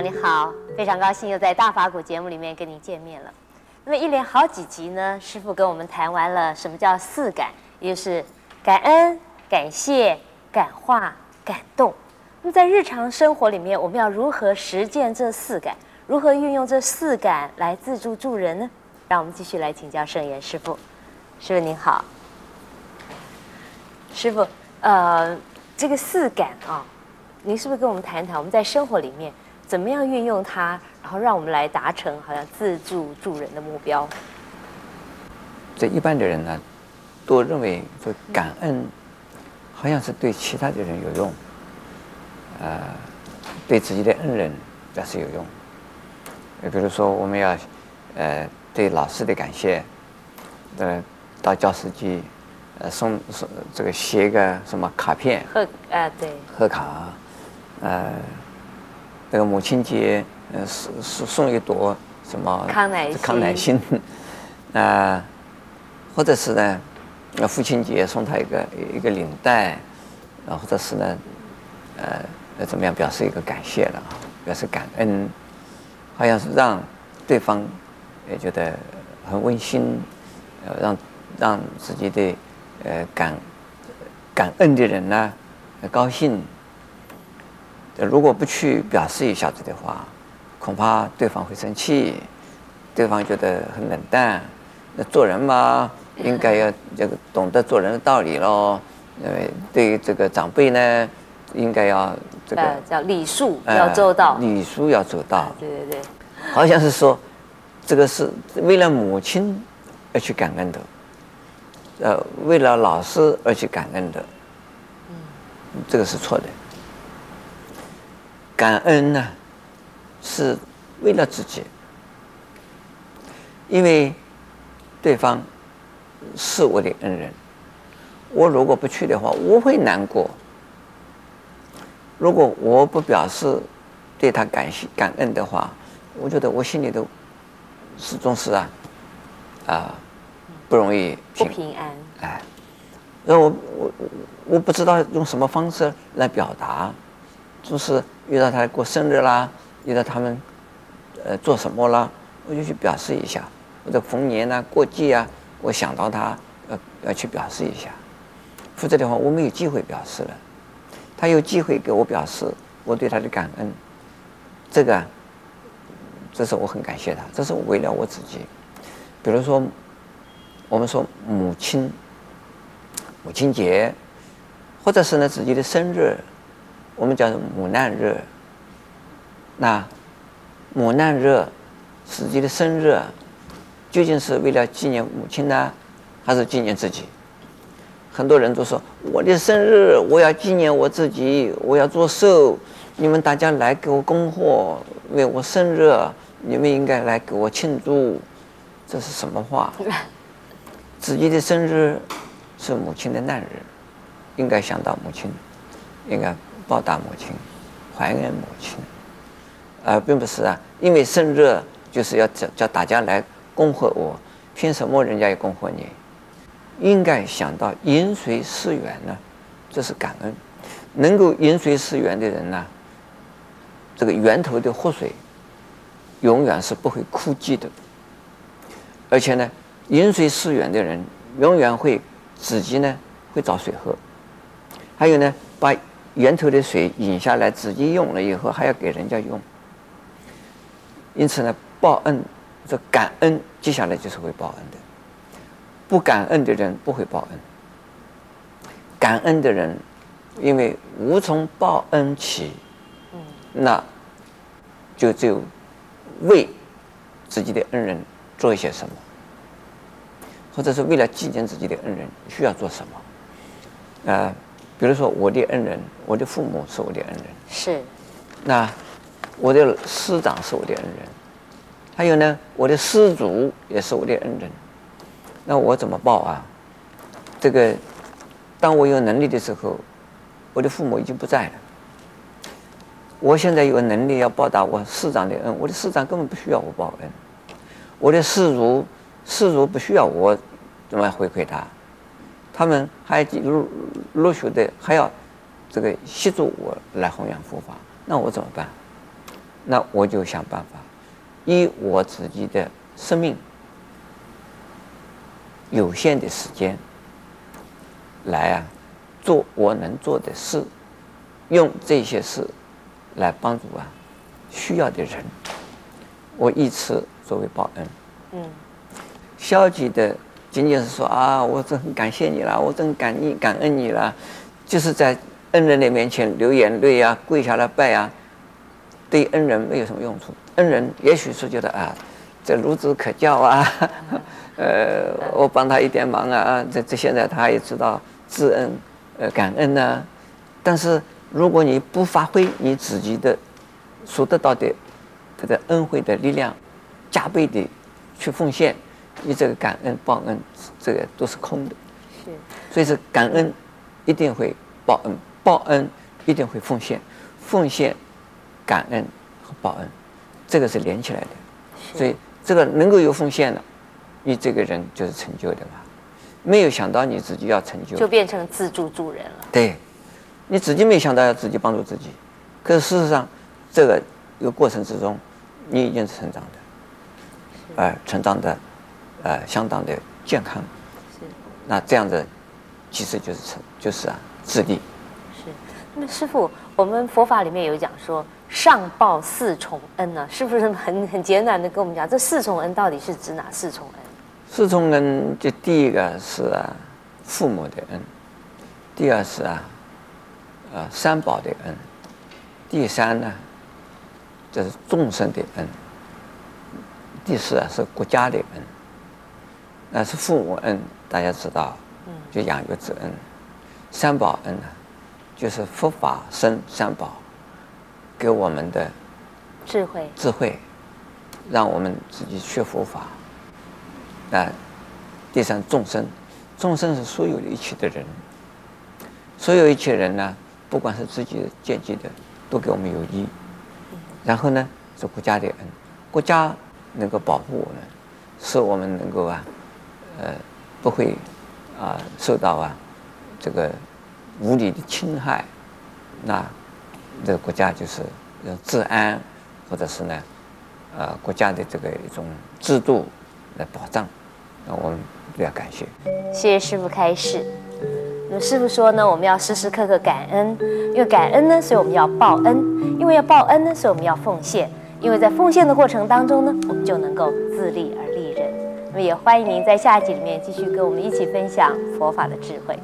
你好，非常高兴又在大法古节目里面跟您见面了。那么一连好几集呢，师傅跟我们谈完了什么叫四感，也就是感恩、感谢、感化、感动。那么在日常生活里面，我们要如何实践这四感？如何运用这四感来自助助人呢？让我们继续来请教圣严师傅。师傅您好，师傅，呃，这个四感啊。您是不是跟我们谈一谈，我们在生活里面怎么样运用它，然后让我们来达成好像自助助人的目标？这一般的人呢，都认为说感恩好像是对其他的人有用，呃，对自己的恩人表示有用。比如说我们要呃对老师的感谢，呃，到教室去，呃送送这个写一个什么卡片？贺啊对，贺卡。呃，那个母亲节，呃，送送送一朵什么康乃馨，康乃馨，啊、呃，或者是呢，呃，父亲节送他一个一个领带，啊，或者是呢，呃，怎么样表示一个感谢了，表示感恩，好像是让对方也觉得很温馨，呃，让让自己的呃感感恩的人呢，高兴。如果不去表示一下子的话，恐怕对方会生气，对方觉得很冷淡。那做人嘛，应该要这个懂得做人的道理喽。呃，对于这个长辈呢，应该要这个叫礼数要周到，呃、礼数要周到。对对对，好像是说，这个是为了母亲而去感恩的，呃，为了老师而去感恩的。嗯，这个是错的。感恩呢，是为了自己，因为对方是我的恩人，我如果不去的话，我会难过。如果我不表示对他感谢感恩的话，我觉得我心里头始终是啊啊不容易平不平安。哎，那我我我不知道用什么方式来表达。就是遇到他过生日啦，遇到他们，呃，做什么啦，我就去表示一下。或者逢年啊、过节啊，我想到他，要要去表示一下。否则的话，我没有机会表示了。他有机会给我表示我对他的感恩，这个，这是我很感谢他。这是为了我自己。比如说，我们说母亲，母亲节，或者是呢自己的生日。我们叫做母难日。那母难日，自己的生日，究竟是为了纪念母亲呢，还是纪念自己？很多人都说我的生日，我要纪念我自己，我要做寿。你们大家来给我供货，为我生日，你们应该来给我庆祝。这是什么话？自己的生日是母亲的难日，应该想到母亲，应该。报答母亲，怀念母亲，而、并不是啊，因为生日就是要叫叫大家来恭贺我，凭什么人家要恭贺你？应该想到饮水思源呢，这是感恩。能够饮水思源的人呢，这个源头的活水永远是不会枯竭的，而且呢，饮水思源的人永远会自己呢会找水喝，还有呢把。源头的水引下来，自己用了以后还要给人家用，因此呢，报恩，这感恩接下来就是会报恩的。不感恩的人不会报恩，感恩的人，因为无从报恩起，那就只有为自己的恩人做一些什么，或者是为了纪念自己的恩人需要做什么，啊。比如说，我的恩人，我的父母是我的恩人，是。那我的师长是我的恩人，还有呢，我的师祖也是我的恩人。那我怎么报啊？这个，当我有能力的时候，我的父母已经不在了。我现在有能力要报答我师长的恩，我的师长根本不需要我报恩。我的师祖，师祖不需要我怎么回馈他。他们还陆陆续的还要这个协助我来弘扬佛法，那我怎么办？那我就想办法，以我自己的生命有限的时间来啊，做我能做的事，用这些事来帮助啊需要的人，我以此作为报恩。嗯，消极的仅仅是说啊，我真很感谢你了，我真感恩感恩你了，就是在恩人的面前流眼泪啊，跪下来拜啊，对恩人没有什么用处。恩人也许是觉得啊，这孺子可教啊，呃，我帮他一点忙啊，这这现在他也知道知恩，呃，感恩呢、但是如果你不发挥你自己的所得到的这个恩惠的力量，加倍的去奉献，你这个感恩报恩，这个都是空的。是，所以是感恩一定会报恩，报恩一定会奉献，奉献感恩和报恩，这个是连起来的。所以这个能够有奉献了，你这个人就是成就的嘛。没有想到你自己要成就，就变成自助助人了。对，你自己没想到要自己帮助自己，可是事实上，这个一个过程之中，你已经是成长的。呃，成长的，呃，相当的健康。是。那这样子，其实就是成，就是啊，自立。是。那么师傅，我们佛法里面有讲说，上报四重恩呢，是不是很很简短的跟我们讲，这四重恩到底是指哪四重恩？四重恩，就第一个是啊，父母的恩；第二是啊，呃，三宝的恩；第三呢，这是众生的恩。第四啊，是国家的恩，那是父母恩，大家知道，就养育之恩。三宝恩呢，就是佛法僧三宝给我们的智慧，智慧，让我们自己学佛法。那第三众生，众生是所有的一切的人，所有一切人呢，不管是自己的、阶级的，都给我们有益。然后呢，是国家的恩，国家。能够保护我们，使我们能够啊，呃，不会啊受到啊这个无理的侵害，那这个国家就是治安，或者是呢，呃，国家的这个一种制度来保障，那我们比较感谢。谢谢师父开示。那么师父说呢，我们要时时刻刻感恩，因为感恩呢，所以我们要报恩；因为要报恩呢，所以我们要奉献。因为在奉献的过程当中呢，我们就能够自立而。那么也欢迎您在下一集里面继续跟我们一起分享佛法的智慧。